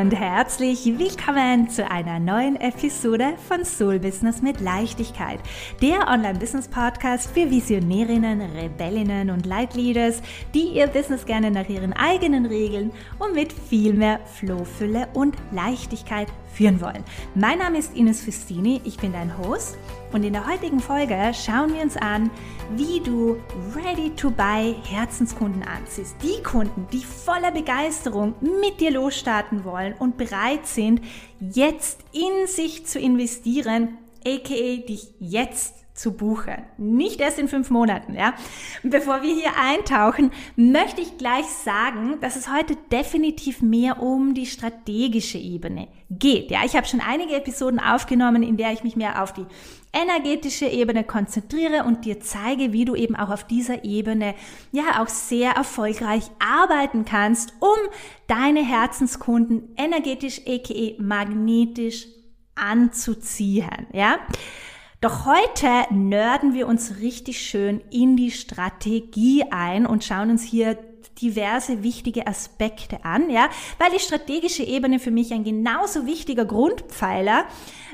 und herzlich willkommen zu einer neuen Episode von Soul Business mit Leichtigkeit, der Online-Business-Podcast für Visionärinnen, Rebellinnen und Leitleaders, die ihr Business gerne nach ihren eigenen Regeln und mit viel mehr Flohfülle und Leichtigkeit führen wollen. Mein Name ist Ines Fustini, ich bin dein Host und in der heutigen Folge schauen wir uns an, wie du ready-to-buy Herzenskunden anziehst. Die Kunden, die voller Begeisterung mit dir losstarten wollen und bereit sind, jetzt in sich zu investieren, aka dich jetzt zu buchen. Nicht erst in fünf Monaten, ja. Und bevor wir hier eintauchen, möchte ich gleich sagen, dass es heute definitiv mehr um die strategische Ebene geht. Ja, ich habe schon einige Episoden aufgenommen, in der ich mich mehr auf die energetische Ebene konzentriere und dir zeige, wie du eben auch auf dieser Ebene ja auch sehr erfolgreich arbeiten kannst, um deine Herzenskunden energetisch, aka magnetisch anzuziehen, ja. Doch heute nörden wir uns richtig schön in die Strategie ein und schauen uns hier diverse wichtige Aspekte an, ja, weil die strategische Ebene für mich ein genauso wichtiger Grundpfeiler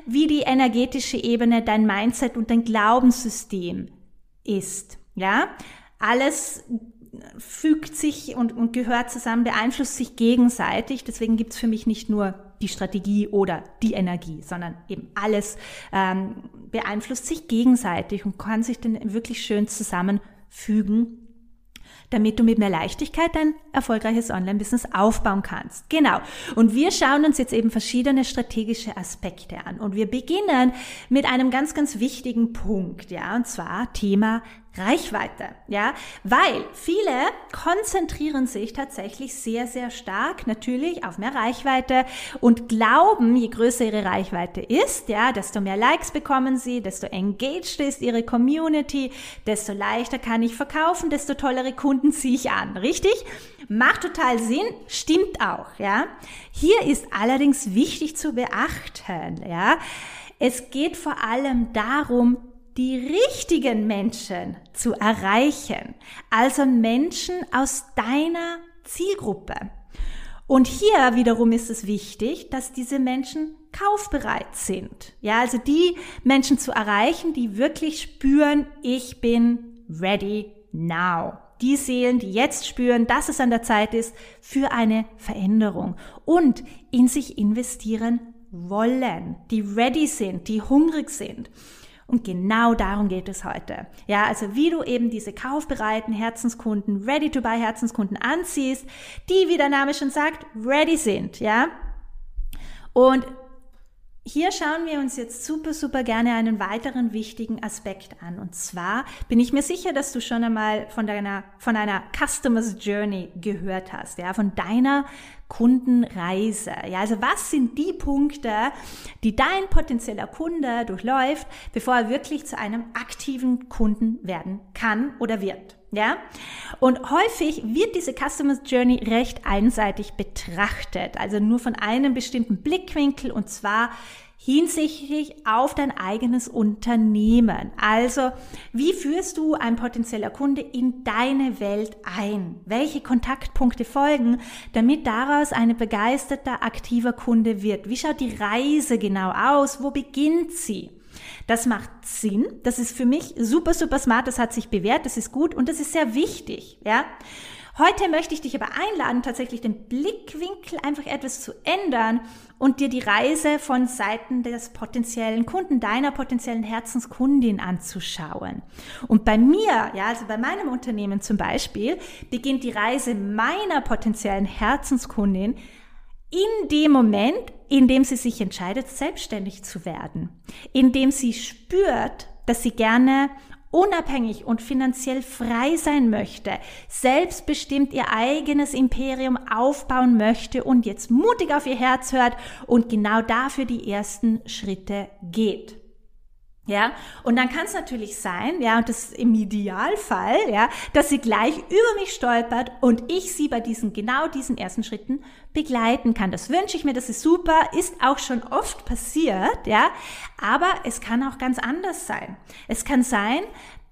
wie die energetische Ebene, dein Mindset und dein Glaubenssystem ist, ja. Alles fügt sich und, und gehört zusammen, beeinflusst sich gegenseitig. Deswegen gibt's für mich nicht nur die Strategie oder die Energie, sondern eben alles ähm, beeinflusst sich gegenseitig und kann sich dann wirklich schön zusammenfügen damit du mit mehr Leichtigkeit dein erfolgreiches Online-Business aufbauen kannst. Genau. Und wir schauen uns jetzt eben verschiedene strategische Aspekte an. Und wir beginnen mit einem ganz, ganz wichtigen Punkt, ja, und zwar Thema Reichweite, ja, weil viele konzentrieren sich tatsächlich sehr, sehr stark natürlich auf mehr Reichweite und glauben, je größer ihre Reichweite ist, ja, desto mehr Likes bekommen sie, desto engaged ist ihre Community, desto leichter kann ich verkaufen, desto tollere Kunden ziehe ich an, richtig? Macht total Sinn, stimmt auch, ja. Hier ist allerdings wichtig zu beachten, ja. Es geht vor allem darum, die richtigen Menschen zu erreichen, also Menschen aus deiner Zielgruppe. Und hier wiederum ist es wichtig, dass diese Menschen kaufbereit sind. Ja, also die Menschen zu erreichen, die wirklich spüren, ich bin ready now. Die Seelen, die jetzt spüren, dass es an der Zeit ist für eine Veränderung und in sich investieren wollen, die ready sind, die hungrig sind. Und genau darum geht es heute. Ja, also wie du eben diese kaufbereiten Herzenskunden, ready-to-buy Herzenskunden anziehst, die, wie der Name schon sagt, ready sind, ja. Und hier schauen wir uns jetzt super, super gerne einen weiteren wichtigen Aspekt an. Und zwar bin ich mir sicher, dass du schon einmal von deiner, von einer Customer's Journey gehört hast, ja, von deiner Kundenreise. Ja, also was sind die Punkte, die dein potenzieller Kunde durchläuft, bevor er wirklich zu einem aktiven Kunden werden kann oder wird? Ja? Und häufig wird diese Customer Journey recht einseitig betrachtet, also nur von einem bestimmten Blickwinkel und zwar hinsichtlich auf dein eigenes Unternehmen. Also, wie führst du ein potenzieller Kunde in deine Welt ein? Welche Kontaktpunkte folgen, damit daraus ein begeisterter, aktiver Kunde wird? Wie schaut die Reise genau aus? Wo beginnt sie? Das macht Sinn. Das ist für mich super, super smart. Das hat sich bewährt. Das ist gut und das ist sehr wichtig. Ja. Heute möchte ich dich aber einladen, tatsächlich den Blickwinkel einfach etwas zu ändern und dir die Reise von Seiten des potenziellen Kunden, deiner potenziellen Herzenskundin anzuschauen. Und bei mir, ja, also bei meinem Unternehmen zum Beispiel, beginnt die Reise meiner potenziellen Herzenskundin in dem Moment, in dem sie sich entscheidet, selbstständig zu werden, in dem sie spürt, dass sie gerne unabhängig und finanziell frei sein möchte, selbstbestimmt ihr eigenes Imperium aufbauen möchte und jetzt mutig auf ihr Herz hört und genau dafür die ersten Schritte geht. Ja, und dann kann es natürlich sein, ja, und das ist im Idealfall, ja, dass sie gleich über mich stolpert und ich sie bei diesen, genau diesen ersten Schritten begleiten kann. Das wünsche ich mir, das ist super, ist auch schon oft passiert, ja, aber es kann auch ganz anders sein. Es kann sein,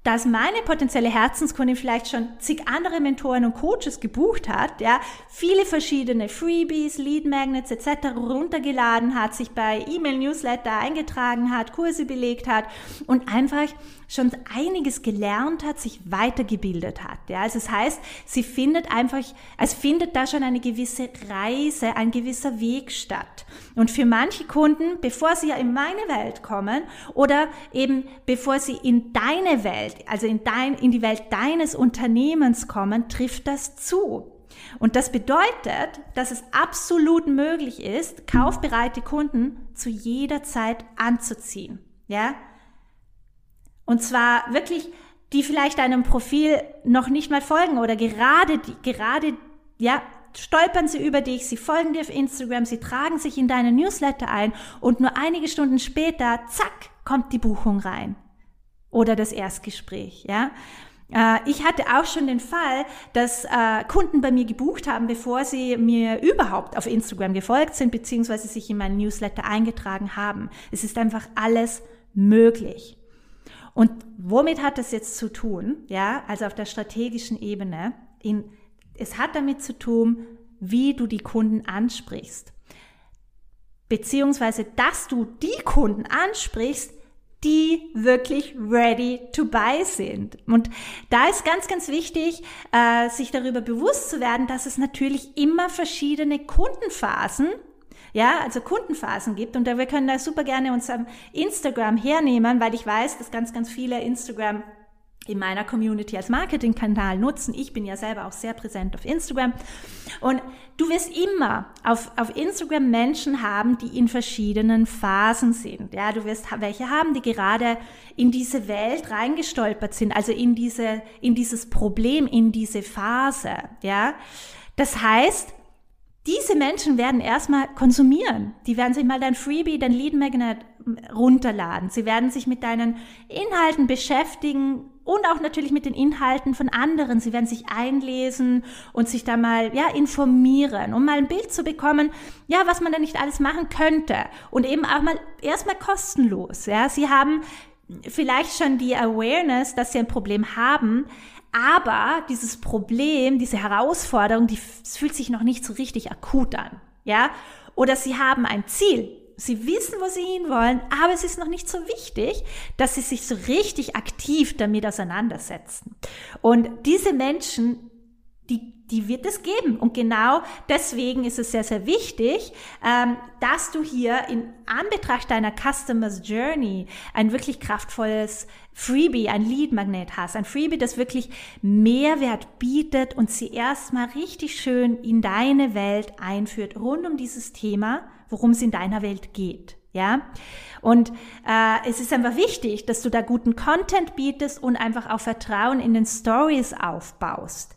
dass meine potenzielle Herzenskundin vielleicht schon zig andere Mentoren und Coaches gebucht hat, ja, viele verschiedene Freebies, Lead Magnets etc. runtergeladen hat, sich bei E-Mail-Newsletter eingetragen hat, Kurse belegt hat und einfach schon einiges gelernt hat, sich weitergebildet hat. Ja, also das heißt, sie findet einfach, es findet da schon eine gewisse Reise, ein gewisser Weg statt. Und für manche Kunden, bevor sie ja in meine Welt kommen oder eben bevor sie in deine Welt, also in dein, in die Welt deines Unternehmens kommen, trifft das zu. Und das bedeutet, dass es absolut möglich ist, kaufbereite Kunden zu jeder Zeit anzuziehen. Ja? Und zwar wirklich, die vielleicht deinem Profil noch nicht mal folgen oder gerade, gerade, ja, stolpern sie über dich, sie folgen dir auf Instagram, sie tragen sich in deine Newsletter ein und nur einige Stunden später, zack, kommt die Buchung rein. Oder das Erstgespräch, ja. Äh, ich hatte auch schon den Fall, dass äh, Kunden bei mir gebucht haben, bevor sie mir überhaupt auf Instagram gefolgt sind, beziehungsweise sich in meinen Newsletter eingetragen haben. Es ist einfach alles möglich. Und womit hat das jetzt zu tun? Ja, also auf der strategischen Ebene. In, es hat damit zu tun, wie du die Kunden ansprichst. Beziehungsweise, dass du die Kunden ansprichst, die wirklich ready to buy sind. Und da ist ganz, ganz wichtig, äh, sich darüber bewusst zu werden, dass es natürlich immer verschiedene Kundenphasen ja, also Kundenphasen gibt. Und wir können da super gerne unser Instagram hernehmen, weil ich weiß, dass ganz, ganz viele Instagram in meiner Community als Marketingkanal nutzen. Ich bin ja selber auch sehr präsent auf Instagram. Und du wirst immer auf, auf Instagram Menschen haben, die in verschiedenen Phasen sind. Ja, du wirst welche haben, die gerade in diese Welt reingestolpert sind, also in diese, in dieses Problem, in diese Phase. Ja, das heißt, diese Menschen werden erstmal konsumieren. Die werden sich mal dein Freebie, dein Lead Magnet runterladen. Sie werden sich mit deinen Inhalten beschäftigen und auch natürlich mit den Inhalten von anderen. Sie werden sich einlesen und sich da mal, ja, informieren, um mal ein Bild zu bekommen, ja, was man da nicht alles machen könnte. Und eben auch mal erstmal kostenlos, ja. Sie haben vielleicht schon die Awareness, dass sie ein Problem haben, aber dieses Problem, diese Herausforderung, die fühlt sich noch nicht so richtig akut an. Ja? Oder sie haben ein Ziel. Sie wissen, wo sie hinwollen, aber es ist noch nicht so wichtig, dass sie sich so richtig aktiv damit auseinandersetzen. Und diese Menschen, die die wird es geben. Und genau deswegen ist es sehr, sehr wichtig, ähm, dass du hier in Anbetracht deiner Customers Journey ein wirklich kraftvolles Freebie, ein Lead-Magnet hast. Ein Freebie, das wirklich Mehrwert bietet und sie erstmal richtig schön in deine Welt einführt, rund um dieses Thema, worum es in deiner Welt geht. Ja, und äh, es ist einfach wichtig, dass du da guten Content bietest und einfach auch Vertrauen in den Stories aufbaust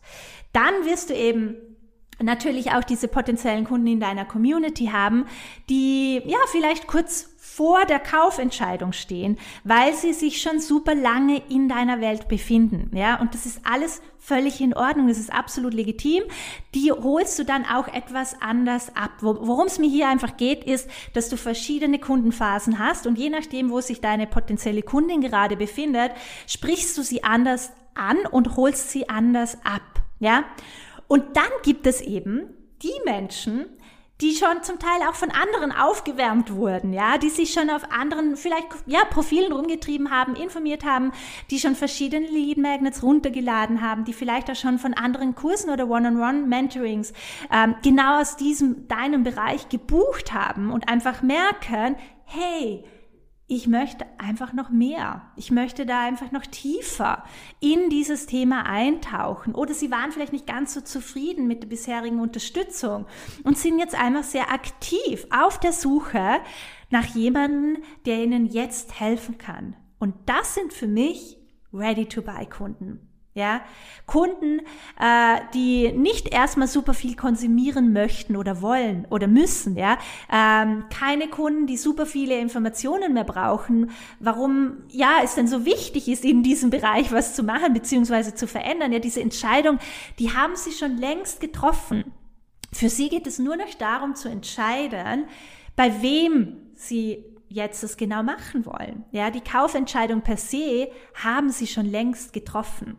dann wirst du eben natürlich auch diese potenziellen Kunden in deiner Community haben, die ja vielleicht kurz vor der Kaufentscheidung stehen, weil sie sich schon super lange in deiner Welt befinden, ja, und das ist alles völlig in Ordnung, das ist absolut legitim. Die holst du dann auch etwas anders ab. Worum es mir hier einfach geht, ist, dass du verschiedene Kundenphasen hast und je nachdem, wo sich deine potenzielle Kundin gerade befindet, sprichst du sie anders an und holst sie anders ab. Ja? Und dann gibt es eben die Menschen, die schon zum Teil auch von anderen aufgewärmt wurden, ja, die sich schon auf anderen vielleicht ja Profilen rumgetrieben haben, informiert haben, die schon verschiedene Lead Magnets runtergeladen haben, die vielleicht auch schon von anderen Kursen oder One-on-One-Mentorings ähm, genau aus diesem deinem Bereich gebucht haben und einfach merken, hey, ich möchte einfach noch mehr. Ich möchte da einfach noch tiefer in dieses Thema eintauchen. Oder sie waren vielleicht nicht ganz so zufrieden mit der bisherigen Unterstützung und sind jetzt einfach sehr aktiv auf der Suche nach jemandem, der ihnen jetzt helfen kann. Und das sind für mich Ready-to-Buy-Kunden. Ja, Kunden, äh, die nicht erstmal super viel konsumieren möchten oder wollen oder müssen, ja, ähm, keine Kunden, die super viele Informationen mehr brauchen, warum ja es denn so wichtig ist, in diesem Bereich was zu machen beziehungsweise zu verändern. Ja, diese Entscheidung, die haben sie schon längst getroffen. Für sie geht es nur noch darum zu entscheiden, bei wem sie jetzt das genau machen wollen. Ja, die Kaufentscheidung per se haben sie schon längst getroffen.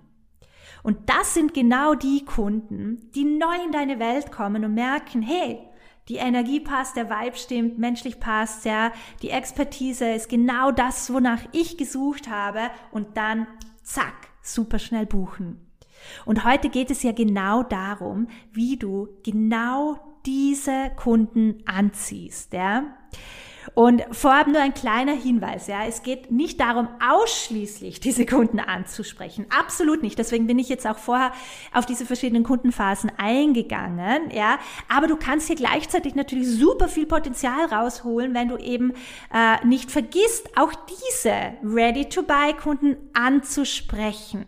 Und das sind genau die Kunden, die neu in deine Welt kommen und merken, hey, die Energie passt, der Vibe stimmt, menschlich passt, ja, die Expertise ist genau das, wonach ich gesucht habe und dann zack, super schnell buchen. Und heute geht es ja genau darum, wie du genau diese Kunden anziehst, ja. Und vorab nur ein kleiner Hinweis, ja. Es geht nicht darum, ausschließlich diese Kunden anzusprechen. Absolut nicht. Deswegen bin ich jetzt auch vorher auf diese verschiedenen Kundenphasen eingegangen, ja. Aber du kannst hier gleichzeitig natürlich super viel Potenzial rausholen, wenn du eben äh, nicht vergisst, auch diese Ready-to-Buy-Kunden anzusprechen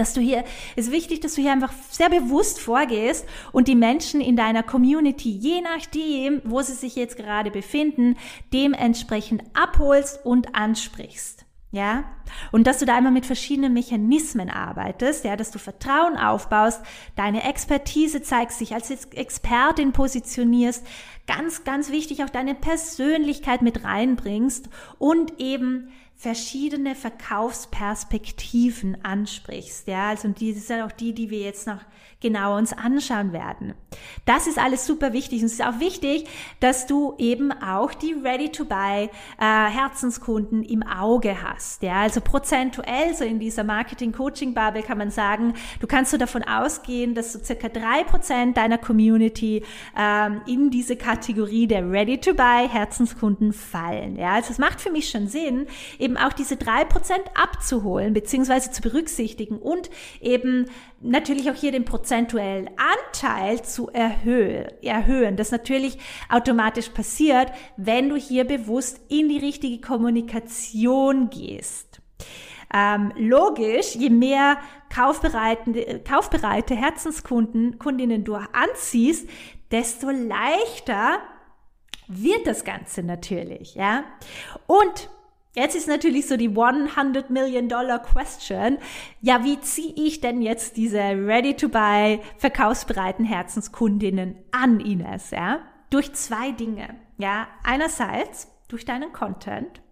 dass du hier, ist wichtig, dass du hier einfach sehr bewusst vorgehst und die Menschen in deiner Community, je nachdem, wo sie sich jetzt gerade befinden, dementsprechend abholst und ansprichst. Ja? Und dass du da immer mit verschiedenen Mechanismen arbeitest, ja, dass du Vertrauen aufbaust, deine Expertise zeigst, dich als Expertin positionierst, ganz, ganz wichtig auch deine Persönlichkeit mit reinbringst und eben verschiedene Verkaufsperspektiven ansprichst. Ja, also die sind auch die, die wir jetzt noch genau uns anschauen werden. Das ist alles super wichtig. Und es ist auch wichtig, dass du eben auch die Ready-to-Buy äh, Herzenskunden im Auge hast. Ja, also prozentuell so in dieser Marketing-Coaching-Bubble kann man sagen, du kannst so davon ausgehen, dass so circa drei Prozent deiner Community ähm, in diese Kategorie der Ready-to-Buy Herzenskunden fallen. Ja, also es macht für mich schon Sinn, eben auch diese drei Prozent abzuholen, beziehungsweise zu berücksichtigen und eben natürlich auch hier den prozentuellen Anteil zu erhöhen, erhöhen. Das natürlich automatisch passiert, wenn du hier bewusst in die richtige Kommunikation gehst. Ähm, logisch, je mehr kaufbereite, kaufbereite Herzenskunden, Kundinnen du anziehst, desto leichter wird das Ganze natürlich, ja. Und Jetzt ist natürlich so die 100 Million Dollar Question. Ja, wie ziehe ich denn jetzt diese Ready-to-Buy verkaufsbereiten Herzenskundinnen an, Ines? Ja, durch zwei Dinge. Ja, einerseits durch deinen Content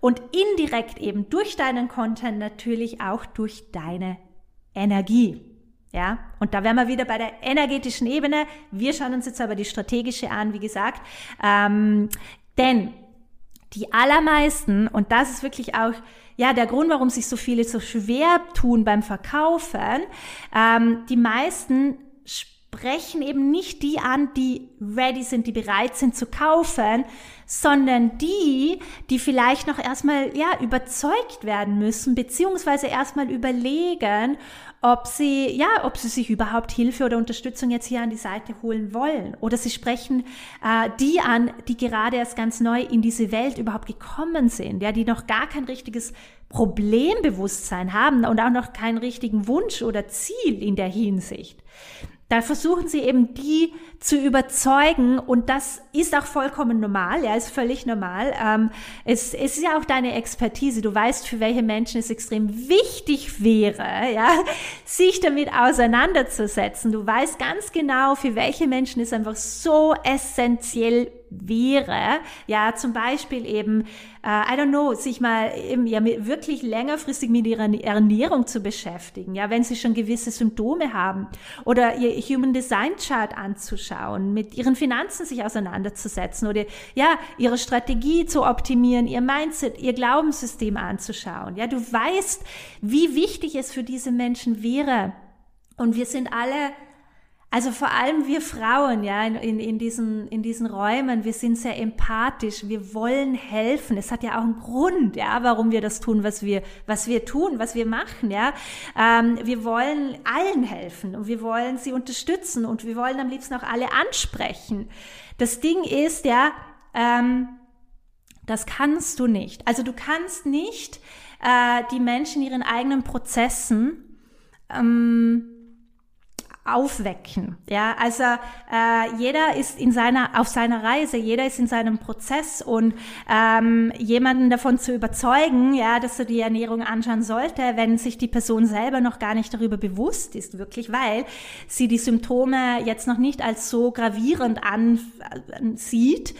und indirekt eben durch deinen Content natürlich auch durch deine Energie. Ja, und da wären wir wieder bei der energetischen Ebene. Wir schauen uns jetzt aber die strategische an, wie gesagt. Ähm, denn die allermeisten, und das ist wirklich auch ja der Grund, warum sich so viele so schwer tun beim Verkaufen, ähm, die meisten sprechen eben nicht die an, die ready sind, die bereit sind zu kaufen, sondern die, die vielleicht noch erstmal ja überzeugt werden müssen, beziehungsweise erstmal überlegen, ob sie, ja, ob sie sich überhaupt Hilfe oder Unterstützung jetzt hier an die Seite holen wollen. Oder sie sprechen äh, die an, die gerade erst ganz neu in diese Welt überhaupt gekommen sind, ja, die noch gar kein richtiges Problembewusstsein haben und auch noch keinen richtigen Wunsch oder Ziel in der Hinsicht. Da versuchen sie eben die zu überzeugen und das ist auch vollkommen normal, ja, ist völlig normal. Ähm, es, es ist ja auch deine Expertise. Du weißt, für welche Menschen es extrem wichtig wäre, ja, sich damit auseinanderzusetzen. Du weißt ganz genau, für welche Menschen es einfach so essentiell wäre, ja, zum Beispiel eben, äh, I don't know, sich mal eben, ja, wirklich längerfristig mit ihrer Ernährung zu beschäftigen, ja, wenn sie schon gewisse Symptome haben oder ihr Human Design Chart anzuschauen, mit ihren Finanzen sich auseinanderzusetzen oder ja, ihre Strategie zu optimieren, ihr Mindset, ihr Glaubenssystem anzuschauen. Ja, du weißt, wie wichtig es für diese Menschen wäre. Und wir sind alle also vor allem wir Frauen, ja, in, in, in, diesen, in diesen Räumen, wir sind sehr empathisch, wir wollen helfen. Es hat ja auch einen Grund, ja, warum wir das tun, was wir, was wir tun, was wir machen, ja. Ähm, wir wollen allen helfen und wir wollen sie unterstützen und wir wollen am liebsten auch alle ansprechen. Das Ding ist, ja, ähm, das kannst du nicht. Also du kannst nicht äh, die Menschen in ihren eigenen Prozessen ähm, aufwecken. Ja, also äh, jeder ist in seiner auf seiner Reise, jeder ist in seinem Prozess und ähm, jemanden davon zu überzeugen, ja, dass er die Ernährung anschauen sollte, wenn sich die Person selber noch gar nicht darüber bewusst ist, wirklich, weil sie die Symptome jetzt noch nicht als so gravierend ansieht,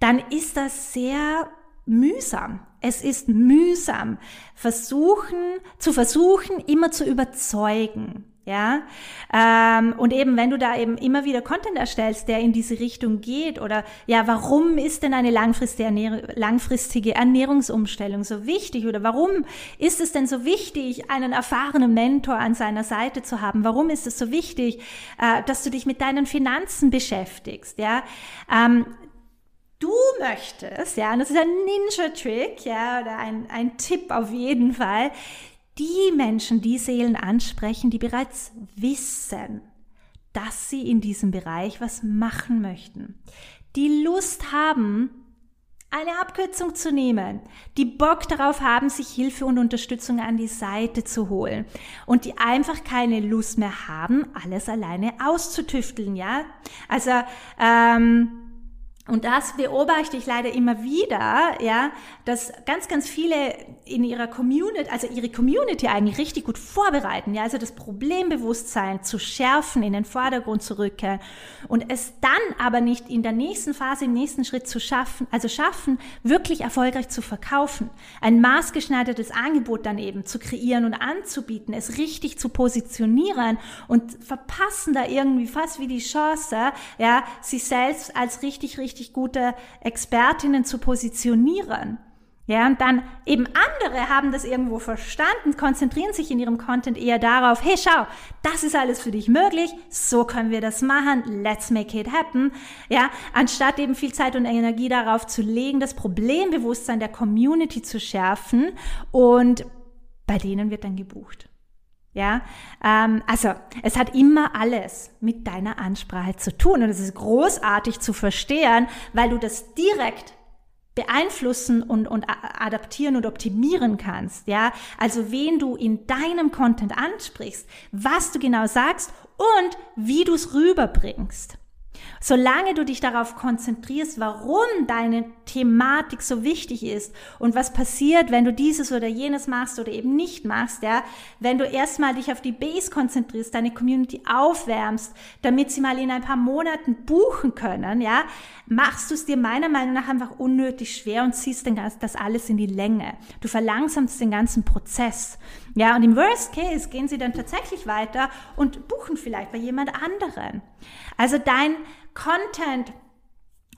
dann ist das sehr mühsam. Es ist mühsam, versuchen, zu versuchen, immer zu überzeugen. Ja, ähm, und eben, wenn du da eben immer wieder Content erstellst, der in diese Richtung geht, oder ja, warum ist denn eine langfristige, Ernähr langfristige Ernährungsumstellung so wichtig? Oder warum ist es denn so wichtig, einen erfahrenen Mentor an seiner Seite zu haben? Warum ist es so wichtig, äh, dass du dich mit deinen Finanzen beschäftigst? Ja, ähm, du möchtest, ja, und das ist ein Ninja-Trick, ja, oder ein, ein Tipp auf jeden Fall, die Menschen, die Seelen ansprechen, die bereits wissen, dass sie in diesem Bereich was machen möchten, die Lust haben, eine Abkürzung zu nehmen, die Bock darauf haben, sich Hilfe und Unterstützung an die Seite zu holen und die einfach keine Lust mehr haben, alles alleine auszutüfteln, ja? Also ähm, und das beobachte ich leider immer wieder, ja, dass ganz, ganz viele in ihrer Community, also ihre Community eigentlich richtig gut vorbereiten, ja, also das Problembewusstsein zu schärfen, in den Vordergrund zu rücken und es dann aber nicht in der nächsten Phase, im nächsten Schritt zu schaffen, also schaffen, wirklich erfolgreich zu verkaufen, ein maßgeschneidertes Angebot dann eben zu kreieren und anzubieten, es richtig zu positionieren und verpassen da irgendwie fast wie die Chance, ja, sich selbst als richtig, richtig richtig gute Expertinnen zu positionieren. Ja, und dann eben andere haben das irgendwo verstanden, konzentrieren sich in ihrem Content eher darauf, hey, schau, das ist alles für dich möglich, so können wir das machen, let's make it happen. Ja, anstatt eben viel Zeit und Energie darauf zu legen, das Problembewusstsein der Community zu schärfen und bei denen wird dann gebucht. Ja, ähm, also es hat immer alles mit deiner Ansprache zu tun und es ist großartig zu verstehen, weil du das direkt beeinflussen und, und adaptieren und optimieren kannst. Ja, also wen du in deinem Content ansprichst, was du genau sagst und wie du es rüberbringst. Solange du dich darauf konzentrierst, warum deine Thematik so wichtig ist und was passiert, wenn du dieses oder jenes machst oder eben nicht machst, ja, wenn du erstmal dich auf die Base konzentrierst, deine Community aufwärmst, damit sie mal in ein paar Monaten buchen können, ja, machst du es dir meiner Meinung nach einfach unnötig schwer und ziehst das alles in die Länge. Du verlangsamst den ganzen Prozess. Ja, und im Worst Case gehen sie dann tatsächlich weiter und buchen vielleicht bei jemand anderen. Also dein Content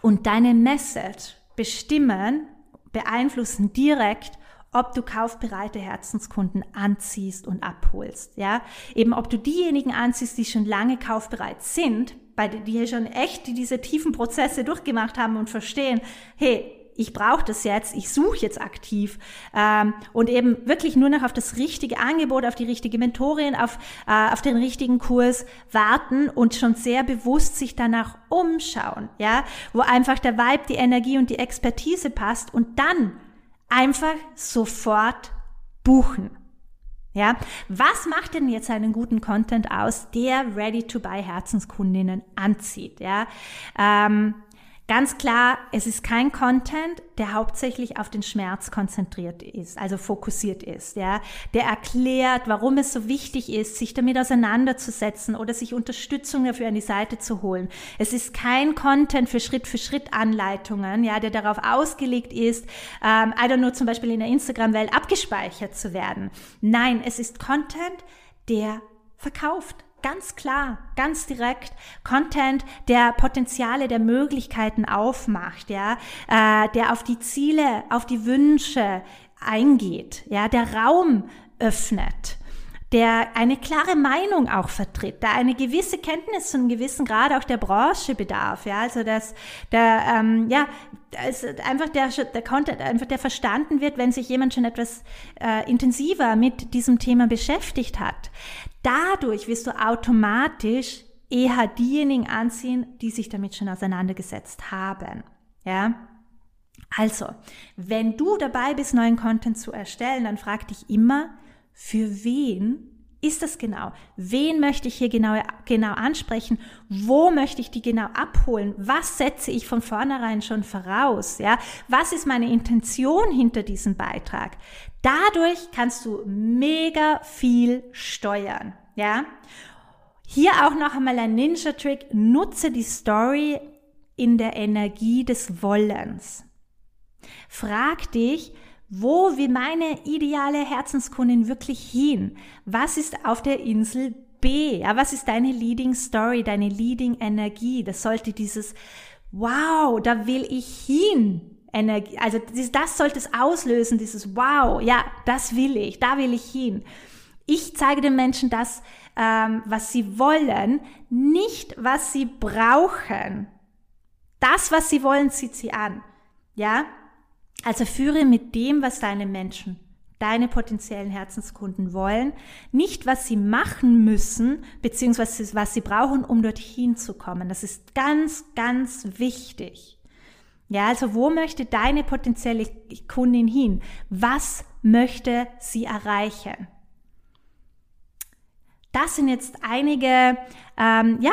und deine Message bestimmen, beeinflussen direkt, ob du kaufbereite Herzenskunden anziehst und abholst, ja? Eben ob du diejenigen anziehst, die schon lange kaufbereit sind, bei die schon echt diese tiefen Prozesse durchgemacht haben und verstehen, hey, ich brauche das jetzt, ich suche jetzt aktiv ähm, und eben wirklich nur noch auf das richtige Angebot, auf die richtige Mentorin, auf, äh, auf den richtigen Kurs warten und schon sehr bewusst sich danach umschauen, ja, wo einfach der Vibe, die Energie und die Expertise passt und dann einfach sofort buchen. Ja, was macht denn jetzt einen guten Content aus, der Ready-to-Buy Herzenskundinnen anzieht? Ja, ähm, Ganz klar, es ist kein Content, der hauptsächlich auf den Schmerz konzentriert ist, also fokussiert ist, ja, der erklärt, warum es so wichtig ist, sich damit auseinanderzusetzen oder sich Unterstützung dafür an die Seite zu holen. Es ist kein Content für Schritt für Schritt Anleitungen, ja, der darauf ausgelegt ist, ähm, I don't know, zum Beispiel in der Instagram-Welt abgespeichert zu werden. Nein, es ist Content, der verkauft, Ganz klar, ganz direkt. Content, der Potenziale, der Möglichkeiten aufmacht, ja, äh, der auf die Ziele, auf die Wünsche eingeht, ja, der Raum öffnet der eine klare Meinung auch vertritt, da eine gewisse Kenntnis zu einem gewissen Grad auch der Branche bedarf, ja, also dass der, ähm, ja, also einfach der, der Content, einfach der verstanden wird, wenn sich jemand schon etwas äh, intensiver mit diesem Thema beschäftigt hat. Dadurch wirst du automatisch eher diejenigen anziehen, die sich damit schon auseinandergesetzt haben, ja. Also, wenn du dabei bist, neuen Content zu erstellen, dann frag dich immer, für wen ist das genau? Wen möchte ich hier genau, genau ansprechen? Wo möchte ich die genau abholen? Was setze ich von vornherein schon voraus? Ja, was ist meine Intention hinter diesem Beitrag? Dadurch kannst du mega viel steuern. Ja, hier auch noch einmal ein Ninja-Trick. Nutze die Story in der Energie des Wollens. Frag dich, wo will meine ideale Herzenskundin wirklich hin? Was ist auf der Insel B? Ja, was ist deine Leading Story, deine Leading Energie? Das sollte dieses Wow, da will ich hin Energie, also das sollte es auslösen, dieses Wow, ja, das will ich, da will ich hin. Ich zeige den Menschen das, ähm, was sie wollen, nicht was sie brauchen. Das, was sie wollen, zieht sie an. Ja? Also führe mit dem, was deine Menschen, deine potenziellen Herzenskunden wollen, nicht was sie machen müssen, beziehungsweise was sie brauchen, um dorthin zu kommen. Das ist ganz, ganz wichtig. Ja, also wo möchte deine potenzielle Kundin hin? Was möchte sie erreichen? Das sind jetzt einige, ähm, ja,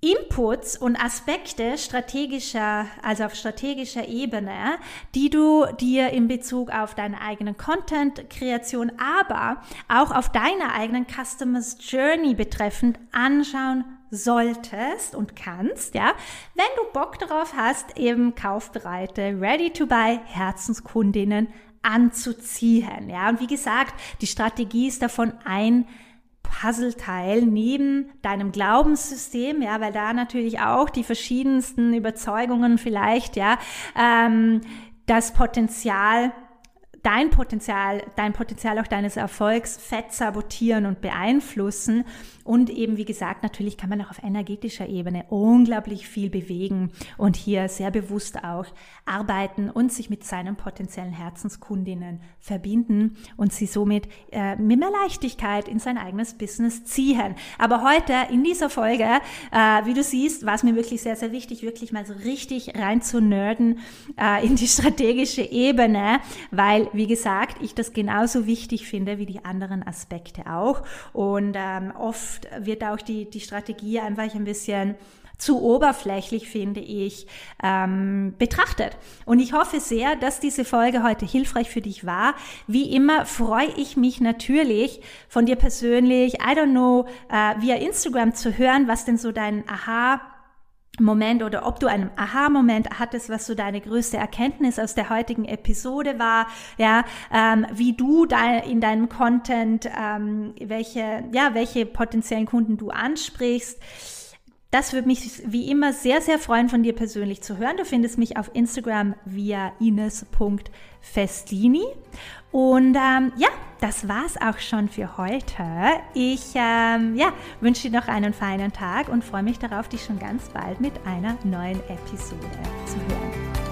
Inputs und Aspekte strategischer, also auf strategischer Ebene, die du dir in Bezug auf deine eigenen Content-Kreation, aber auch auf deine eigenen Customers Journey betreffend anschauen solltest und kannst, ja, wenn du Bock darauf hast, eben kaufbereite, ready to buy Herzenskundinnen anzuziehen, ja. Und wie gesagt, die Strategie ist davon ein Puzzleteil neben deinem Glaubenssystem, ja, weil da natürlich auch die verschiedensten Überzeugungen vielleicht, ja, ähm, das Potenzial dein Potenzial, dein Potenzial auch deines Erfolgs fett sabotieren und beeinflussen. Und eben, wie gesagt, natürlich kann man auch auf energetischer Ebene unglaublich viel bewegen und hier sehr bewusst auch arbeiten und sich mit seinen potenziellen Herzenskundinnen verbinden und sie somit äh, mit mehr Leichtigkeit in sein eigenes Business ziehen. Aber heute in dieser Folge, äh, wie du siehst, war es mir wirklich sehr, sehr wichtig, wirklich mal so richtig rein zu nerden äh, in die strategische Ebene, weil, wie gesagt, ich das genauso wichtig finde wie die anderen Aspekte auch. Und ähm, oft oft wird auch die, die Strategie einfach ein bisschen zu oberflächlich, finde ich, ähm, betrachtet. Und ich hoffe sehr, dass diese Folge heute hilfreich für dich war. Wie immer freue ich mich natürlich von dir persönlich, I don't know, äh, via Instagram zu hören, was denn so dein Aha Moment oder ob du einen Aha-Moment hattest, was so deine größte Erkenntnis aus der heutigen Episode war, ja, ähm, wie du da in deinem Content, ähm, welche, ja, welche potenziellen Kunden du ansprichst. Das würde mich wie immer sehr, sehr freuen, von dir persönlich zu hören. Du findest mich auf Instagram via ines.festini. Und ähm, ja, das war's auch schon für heute. Ich ähm, ja, wünsche dir noch einen feinen Tag und freue mich darauf, dich schon ganz bald mit einer neuen Episode zu hören.